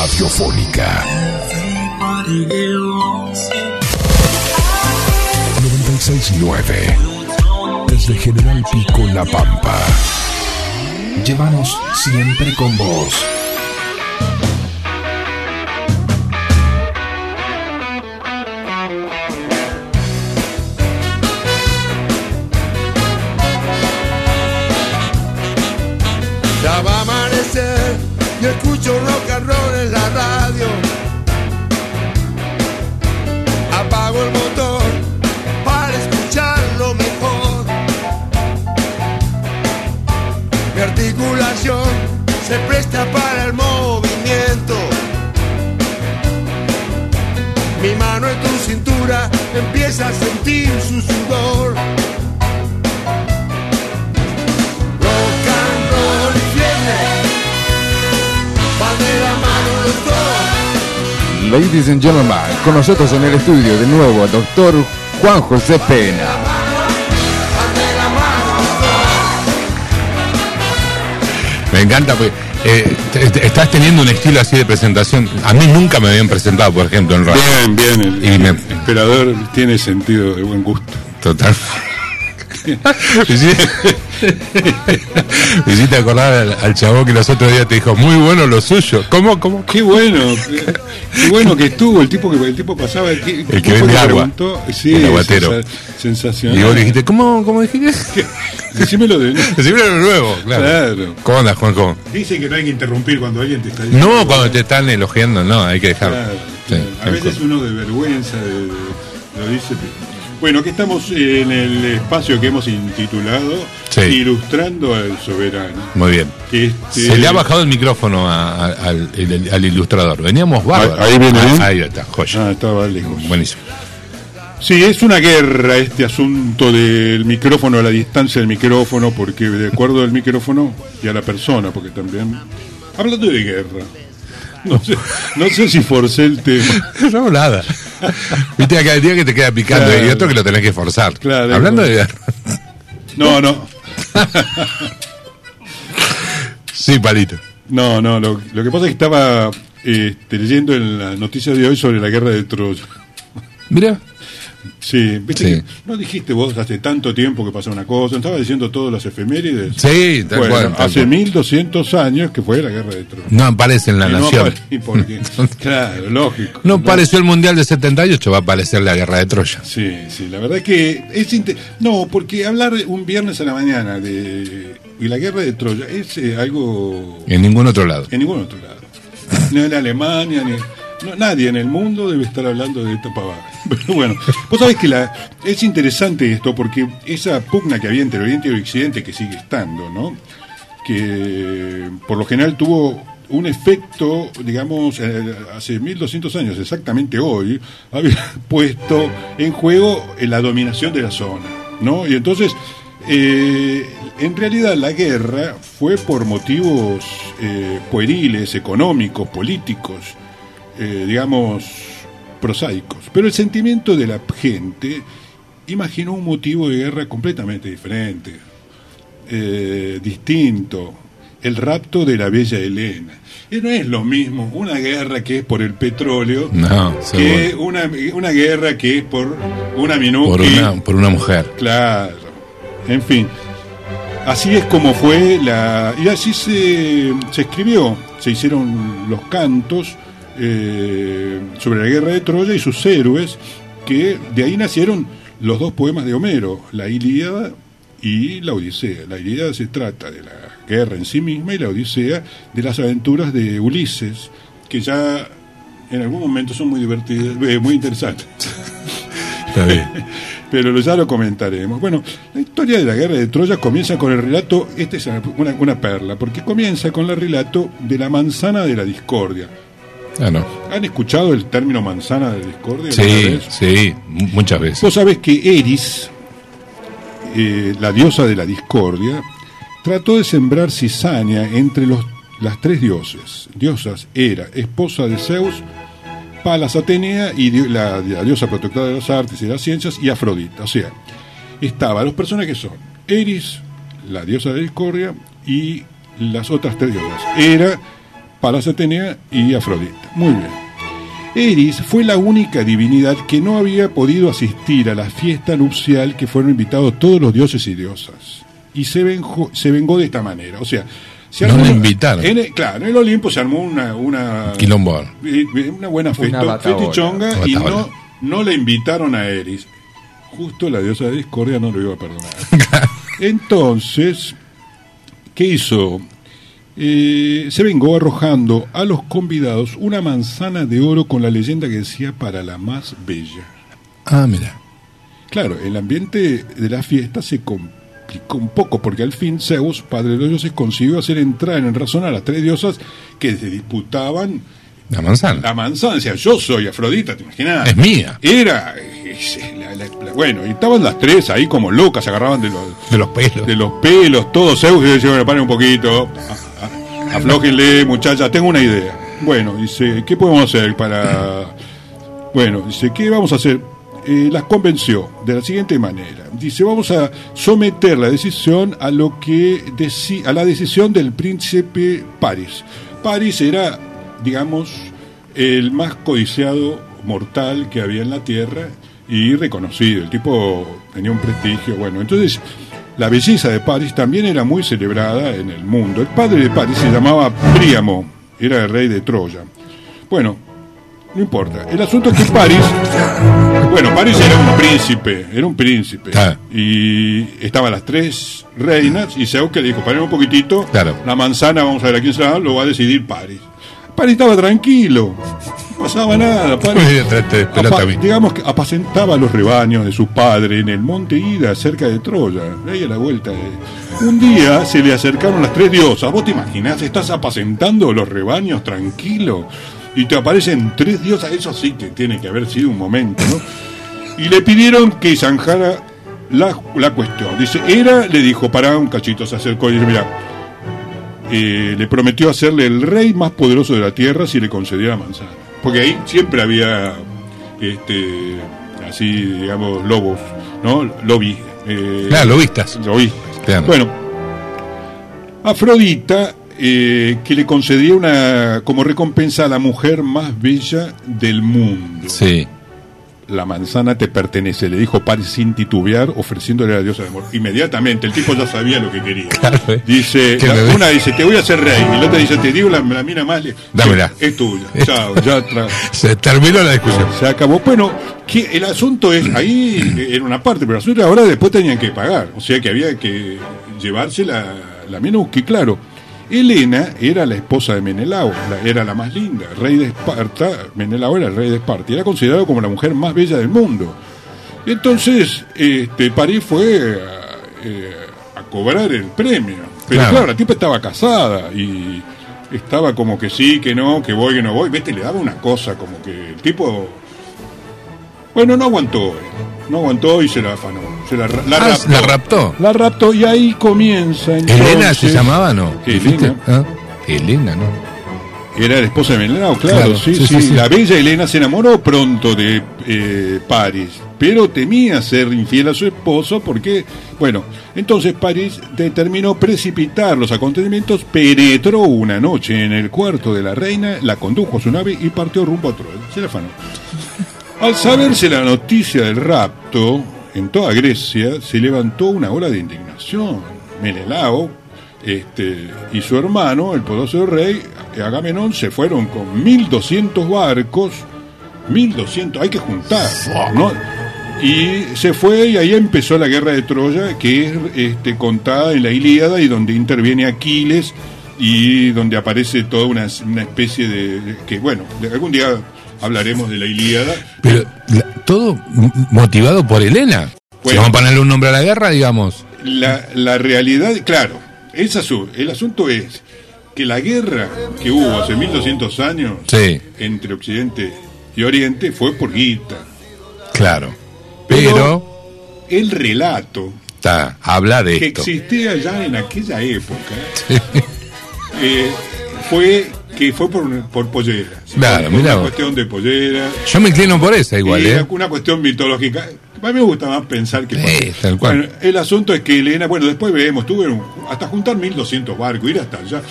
radiofónica. 969 Desde General Pico, La Pampa. Llévanos siempre con vos. Presta para el movimiento. Mi mano en tu cintura empieza a sentir su sudor. Rock and roll y fiebre van de la mano los dos. Ladies and gentlemen, con nosotros en el estudio de nuevo el doctor Juan José Pena. Van de la mano los dos. Me encanta, pues. Eh, te- te- estás teniendo un estilo así de presentación. A mí nunca me habían presentado, por ejemplo, en radio. Bien, bien. El, Y me- emperador tiene sentido de buen gusto. Total. Me hiciste, acordar al, al chabón que los otros días te dijo, muy bueno lo suyo. ¿Cómo? ¿Cómo? Qué bueno, qué, qué bueno que estuvo el tipo que el tipo pasaba el, que El que vende agua. Sí, El aguatero. sensa- sensacional. Y vos dijiste, ¿cómo, cómo dijiste? Decímelo de nuevo. Decime lo nuevo, claro. Claro. ¿Cómo andas, Juanjo? Dicen que no hay que interrumpir cuando alguien te está diciendo. No, cuando te están elogiando, no, hay que dejarlo. Claro, Sí, claro. A veces uno de vergüenza de, de- lo dice. Bueno, aquí estamos en el espacio que hemos intitulado Sí. Ilustrando al Soberano. Muy bien. Este- Se le ha bajado el micrófono a- a- al, ilustrador. Veníamos bárbaros. Ahí- viene bien. Ahí está, joya. Ah, estaba lejos. Buenísimo. Sí, es una guerra este asunto del micrófono, a la distancia del micrófono, porque de acuerdo al micrófono y a la persona, porque también... Hablando de guerra, no sé, no sé si forcé el tema. No, nada. Viste, acá el día que te queda picando Claro. y otro que lo tenés que forzar. Claro, Hablando de guerra. No, no, Sí, palito. no, no, lo, que pasa es que estaba este, leyendo en la noticia de hoy sobre la guerra de Troya. Mira. Sí, viste Sí. que no dijiste vos hace tanto tiempo que pasó una cosa, estaba diciendo todas las efemérides. Sí, tal bueno, cual. tal hace cual. 1200 años que fue la guerra de Troya. No aparece en la Y no nación. apare- ¿y por qué? claro, lógico. No apareció el Mundial de 78, va a aparecer la guerra de Troya. Sí, sí, la verdad que es no, porque hablar un viernes a la mañana de y la guerra de Troya es eh, algo En ningún otro lado. en ningún otro lado. Ni en Alemania, ni no, nadie en el mundo debe estar hablando de esta pavada. Pero bueno, vos sabés que la, es interesante esto porque esa pugna que había entre Oriente y Occidente, que sigue estando, ¿no? Que por lo general tuvo un efecto, digamos, eh, hace 1200 años, exactamente hoy, había puesto en juego eh, la dominación de la zona, ¿no? Y entonces, eh, en realidad la guerra fue por motivos eh, pueriles, económicos, políticos, eh, digamos, prosaicos. Pero el sentimiento de la gente imaginó un motivo de guerra completamente diferente, eh, distinto, el rapto de la bella Helena. Y no es lo mismo una guerra que es por el petróleo No, que una, una guerra que es por una minuta. Por una, por una mujer. Claro. En fin. Así es como fue la. Y así se, se escribió. Se hicieron los cantos eh, sobre la guerra de Troya y sus héroes, que de ahí nacieron los dos poemas de Homero, la Ilíada y la Odisea. La Ilíada se trata de la guerra en sí misma y la Odisea de las aventuras de Ulises, que ya en algún momento son muy divertidas, eh, muy interesantes Está bien. pero ya lo comentaremos. Bueno, la historia de la guerra de Troya comienza con el relato, esta es una, una perla, porque comienza con el relato de la manzana de la discordia. Ah, no. ¿Han escuchado el término manzana de discordia? Sí, vez? sí, mu- muchas veces. Vos sabés que Eris, eh, la diosa de la discordia, trató de sembrar cizaña entre los, las tres dioses, diosas Hera, esposa de Zeus, Palas Atenea y la, la diosa protectora de las artes y las ciencias y Afrodita. O sea, estaban los personajes son Eris, la diosa de la discordia, y las otras tres diosas, Hera, Palas Atenea y Afrodita. Muy bien. Eris fue la única divinidad que no había podido asistir a la fiesta nupcial que fueron invitados todos los dioses y diosas. Y se, venjó- se vengó de esta manera. O sea, se No armó invitaron. en el- claro, en el Olimpo se armó una, una, Quilombo. eh, una buena festa, fetichonga y no, no le invitaron a Eris. Justo la diosa de discordia no lo iba a perdonar. Entonces, ¿qué hizo? Eh, se vengó arrojando a los convidados una manzana de oro con la leyenda que decía para la más bella. Ah, mira. Claro, el ambiente de la fiesta se complicó un poco porque al fin Zeus, padre de los dioses, consiguió hacer entrar en razón a las tres diosas que se disputaban La manzana. la manzana. Decía, yo soy Afrodita, ¿te imaginas? Es mía. Era, la- la- la- bueno, y estaban las tres ahí como locas, se agarraban de los, De los pelos. de los pelos, todos Zeus y decía, bueno, paren un poquito, a- a- aflójenle, muchachas, tengo una idea. Bueno, dice, ¿qué podemos hacer para...? Bueno, dice, ¿qué vamos a hacer? Eh, las convenció de la siguiente manera. Dice, vamos a someter la decisión a lo que deci- a la decisión del príncipe Paris. Paris era, digamos, el más codiciado mortal que había en la tierra y reconocido. El tipo tenía un prestigio. Bueno, entonces la belleza de París también era muy celebrada en el mundo. El padre de París se llamaba Príamo, era el rey de Troya. Bueno, no importa. El asunto es que París, bueno, París era un príncipe, era un príncipe. Claro. Y estaban las tres reinas y Zeus que le dijo, paren un poquitito, Claro. la manzana, vamos a ver a quién se la da, lo va a decidir París. París estaba tranquilo, pasaba nada. París, Te pelota apa- digamos que apacentaba los rebaños de su padre en el monte Ida, cerca de Troya, ahí a la vuelta. de- Un día se le acercaron las tres diosas. ¿Vos te imaginás? Estás apacentando los rebaños tranquilo y te aparecen tres diosas. Eso sí que tiene que haber sido un momento, ¿no? Y le pidieron que zanjara la, la cuestión. Dice, era, le dijo, para un cachito, se acercó y dice, mira, eh, le prometió hacerle el rey más poderoso de la tierra si le concedía la manzana. Porque ahí siempre había, este, así, digamos, lobos, ¿no? Lobby. eh, Claro, lobistas. Claro. Bueno, Afrodita, eh, que le concedía una, como recompensa a la mujer más bella del mundo. Sí. La manzana te pertenece, le dijo Paris sin titubear, ofreciéndole a la diosa del amor. Inmediatamente, el tipo ya sabía lo que quería. Claro, eh. Dice, la- una dice, te voy a hacer rey, y la otra dice, te digo la, la mina más... le- Dámela. Es tuya, chao, ya Se terminó la discusión. se acabó. Bueno, que el asunto es, ahí era una parte, pero el asunto ahora después tenían que pagar. O sea que había que llevarse la, la menú, que claro, Helena era la esposa de Menelao, la- era la más linda, el rey de Esparta, Menelao era el rey de Esparta, y era considerado como la mujer más bella del mundo. Entonces, este, París fue a, eh, a cobrar el premio. Pero Claro. claro, la tipa estaba casada y estaba como que sí, que no, que voy, que no voy. Vete, le daba una cosa, como que el tipo. Bueno, no aguantó, no aguantó y se la afanó. Se la, ra- la Ah, raptó. la raptó. La raptó y ahí comienza. ¿Elena se entonces- llamaba no? Elena. Ah, Elena, ¿no? Era la esposa de Menelao, claro, Claro, sí, sí, sí, sí, sí. La bella Elena se enamoró pronto de eh, París, pero temía ser infiel a su esposo porque, bueno, entonces París determinó precipitar los acontecimientos, penetró una noche en el cuarto de la reina, la condujo a su nave y partió rumbo a Troya. Se la afanó. Al saberse la noticia del rapto, en toda Grecia se levantó una ola de indignación. Menelao este, y su hermano, el poderoso rey Agamenón, se fueron con 1200 barcos, 1200, hay que juntar, ¿no? Y se fue y ahí empezó la guerra de Troya, que es este, contada en la Ilíada y donde interviene Aquiles y donde aparece toda una, una especie de, que bueno, algún día hablaremos de la Ilíada. Pero la- todo motivado por Elena. Si Bueno. vamos a ponerle un nombre a la guerra, digamos. La, la realidad, claro, es asu- el asunto es que la guerra que hubo hace 1200 años Sí. entre Occidente y Oriente fue por guita. Claro. Pero- Pero, El relato está, habla de que esto. existía ya en aquella época eh, fue que fue por, por pollera. Claro, por mirá una cuestión de pollera. Yo me inclino por esa igual, y ¿eh? una cuestión mitológica. A mí me gusta más pensar que... Sí, tal cual. Bueno, el asunto es que Elena, bueno, después vemos, tuve un- hasta juntar 1200 barcos, ir hasta allá.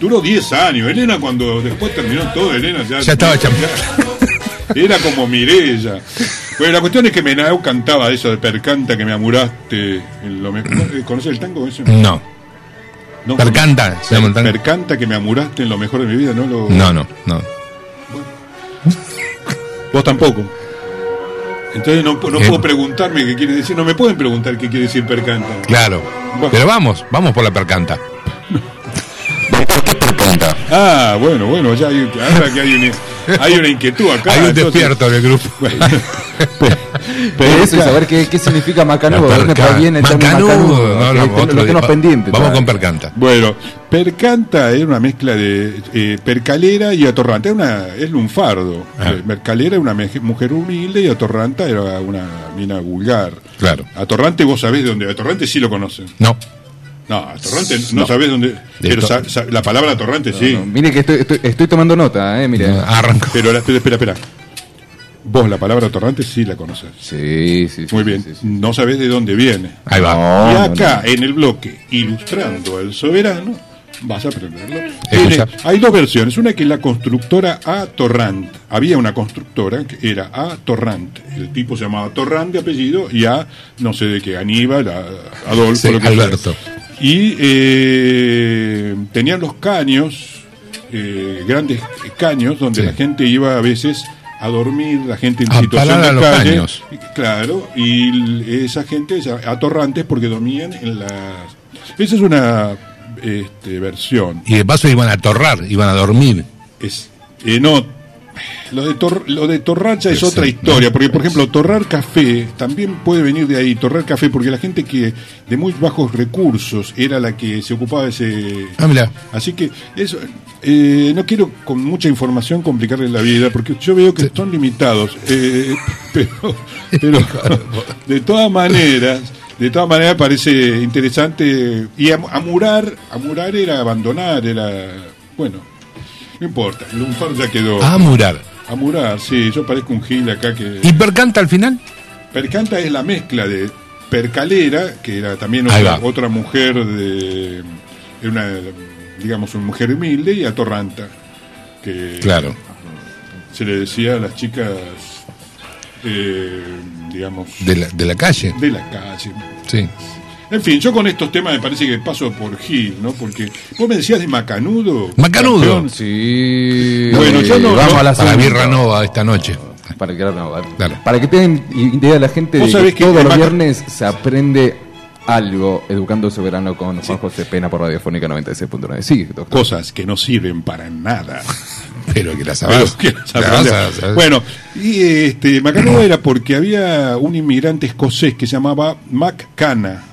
Duró 10 años. Elena, cuando después terminó todo, Elena ya. Ya estaba cham- Era como Mirella. Bueno, la cuestión es que Menau cantaba eso de percanta que me amuraste. En lo mejor. ¿Conoces el tango ese? No, No, Percanta, se llama el tango. Percanta que me amuraste en lo mejor de mi vida, ¿no? Lo... no, no, no. Vos tampoco. Entonces no, no Eh. puedo preguntarme qué quiere decir. No me pueden preguntar qué quiere decir percanta. Claro. Bueno. Pero vamos, vamos por la percanta. ¿Por qué percanta? Ah, bueno, bueno, ya hay, ahora que hay una, hay una inquietud acá. Hay un entonces- despierto en el grupo. Pero eso y saber qué, qué significa macanudo. La ¿Dónde perca- proviene el término Macanudo. macanudo? No, no, otro lo día. tenemos pendiente. Vamos con percanta. Bueno, percanta era una mezcla de eh, percalera y atorranta. Es, una, es lunfardo. Ah. Eh, Percalera era una mujer humilde y atorranta era una mina vulgar. Claro. Atorrante vos sabés de dónde. Atorrante sí lo conocen. No. No, atorrante no, sabés dónde. Pero to- sa- sa- la palabra atorrante sí. No, mire que estoy, estoy, estoy tomando nota, eh, mire. Arranco. Pero la, espera, espera, espera. Vos la palabra atorrante sí la conoces. Sí, sí, sí. Muy sí, bien. sí, sí. No sabés de dónde viene. Ahí va. No, y no, acá, no. en el bloque, ilustrando al soberano, vas a aprenderlo. Tiene- hay dos versiones. Una que es la constructora A. Torrant. Había una constructora que era A. Torrant. El tipo se llamaba Torrant de apellido y A. no sé de qué, Aníbal, a- Adolfo, Sí, lo que Alberto. sea. Y eh, tenían los caños, eh, grandes caños, donde Sí. la gente iba a veces a dormir, la gente en A situación de a los calle. caños. Claro, y esa gente es atorrantes porque dormían en las... Esa es una este, versión. Y de paso iban a torrar, iban a dormir. Es, eh, no, lo de, tor, lo de torracha es Sí, otra sí, historia, porque por ejemplo torrar café también puede venir de ahí, torrar café, porque la gente que de muy bajos recursos era la que se ocupaba de ese... Ah. Así que eso, eh, no quiero con mucha información complicarles la vida, porque yo veo que están limitados. eh, pero, pero de todas maneras, de todas maneras parece interesante. Y am- amurar, amurar era abandonar, era bueno, no importa. El lunfar ya quedó. A murar. Sí, yo parezco un gil acá que. ¿Y percanta al final? Percanta es la mezcla de Percalera, que era también otra, mujer de de una digamos una mujer humilde y atorranta que Claro. se le decía a las chicas eh, digamos De la, de la calle. de la calle. Sí. En fin, yo con estos temas me parece que paso por Gil, ¿no? Porque vos me decías de Macanudo. Macanudo. campeón. Sí. Bueno, yo no- vamos no- a la Para segunda. Birra Nova esta noche. Para que, no, para que tengan idea la gente de Vos que sabés que todos el los viernes se aprende algo educando soberano con Juan José Pena por Radiofónica 96.9. Sí, doctor. Cosas que no sirven para nada. Pero que las saber. Bueno, y este, Macanudo era porque había un inmigrante escocés que se llamaba Mac Cana.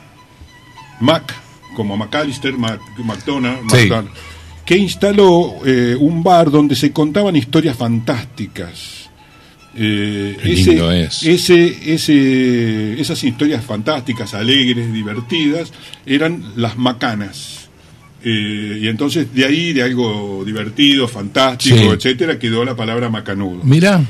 Mac, como McAllister, Mac, McDonald, Sí. McDonald, que instaló eh, un bar donde se contaban historias fantásticas. Eh, es. ese, ese, esas historias fantásticas, alegres, divertidas, eran las macanas. Eh, y entonces de ahí, de algo divertido, fantástico, Sí. etcétera, quedó la palabra macanudo. Mira.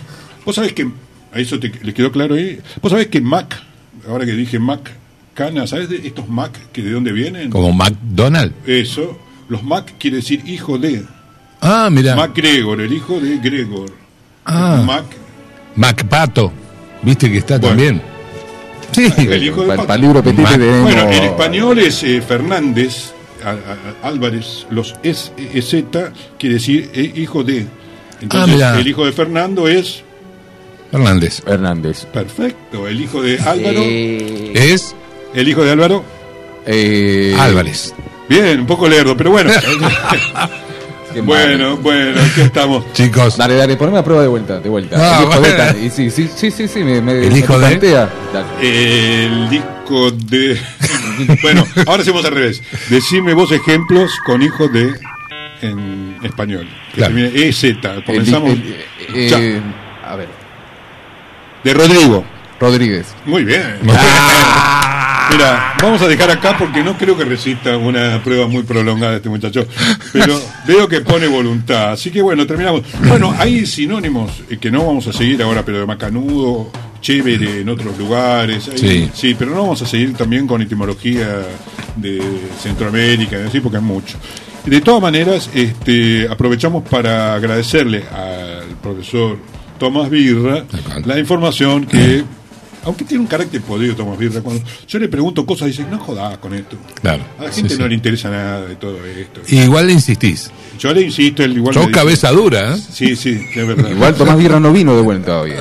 Vos sabés que, a eso te, le quedó claro ahí, vos sabés que Mac, ahora que dije Mac, cana, ¿sabés de estos Mac que de dónde vienen? Como McDonald. Eso, los Mac quiere decir hijo de, Ah, mira. Mac Gregor, el hijo de Gregor. Ah. Mac, Macpato. Viste que está Bueno. también. Sí. El hijo de Para Pato. libro. Bueno, en español es eh, Fernández, a- a- a- Álvarez, los es, EZ quiere decir eh, hijo de. Entonces, Ah, el hijo de Fernando es Fernández. Hernández. perfecto. El hijo de Álvaro, Eh, Es el hijo de Álvaro, eh, Álvarez. bien, un poco lerdo, pero bueno. bueno, bueno, aquí estamos. Chicos. Dale, dale, poneme a prueba de vuelta, de vuelta. Ah, el hijo de bueno. Y sí, sí, sí, sí, sí, me, me, ¿El me hijo de? El disco de. bueno, ahora hacemos al revés. Decime vos ejemplos con hijo de en español. Claro. EZ. El- Comenzamos. el- eh, eh, a ver, De Rodrigo. Rodríguez. Muy bien. Mira, vamos a dejar acá porque no creo que resista una prueba muy prolongada este muchacho. Pero veo que pone voluntad. Así que bueno, terminamos. Bueno, hay sinónimos eh, que no vamos a seguir ahora, pero de macanudo, chévere en otros lugares. hay- Sí. pero no vamos a seguir también con etimología de Centroamérica, así porque es mucho. De todas maneras, este, aprovechamos para agradecerle al profesor Tomás Birra la información que, aunque tiene un carácter podrido Tomás Birra, cuando yo le pregunto cosas, dice, no jodas con esto. Claro. A la gente sí. no le interesa nada de todo esto. Igual le insistís. Yo le insisto, él igual... Sos dice- cabeza dura, ¿eh? Sí, sí, es verdad. Igual Tomás Birra no vino de vuelta todavía.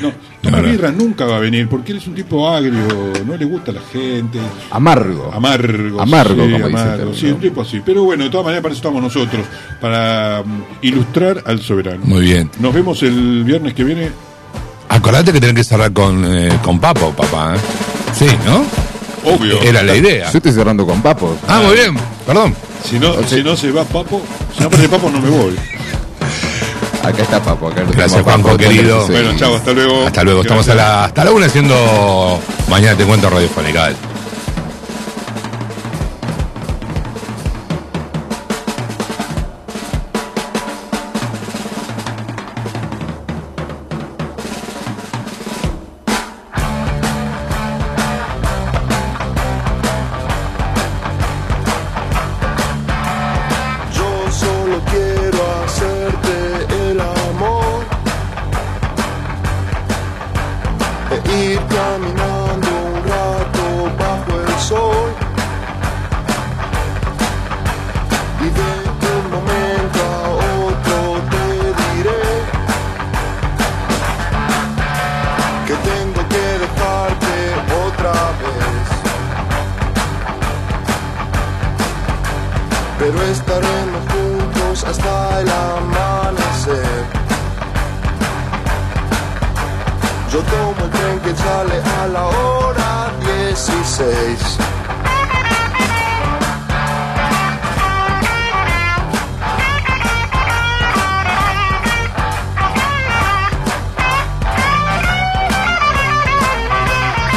No, Tomás Claro. Birra nunca va a venir porque él es un tipo agrio, no le gusta a la gente. Amargo. Amargo. Amargo, sí, como dice amargo, Sí, ¿no? un tipo así. Pero bueno, de todas maneras, para eso estamos nosotros, para mm, ilustrar al soberano. Muy bien. Nos vemos el viernes que viene. Acordate que tenés que cerrar con, eh, con Papo, papá. ¿eh? Sí, ¿no? Obvio. Era la idea. Yo estoy cerrando con Papo. Ah, muy bien. Perdón. Si no, si no se va Papo, si no aparece Papo, no me voy. Acá está Papo. Acá Gracias, Papo, Juanjo, querido. Bueno, chao, hasta luego. Hasta luego. Estamos a la, hasta la una haciendo Mañana te cuento radiofónica. Pero estaremos juntos hasta el amanecer. Yo tomo el tren que sale a la hora 16.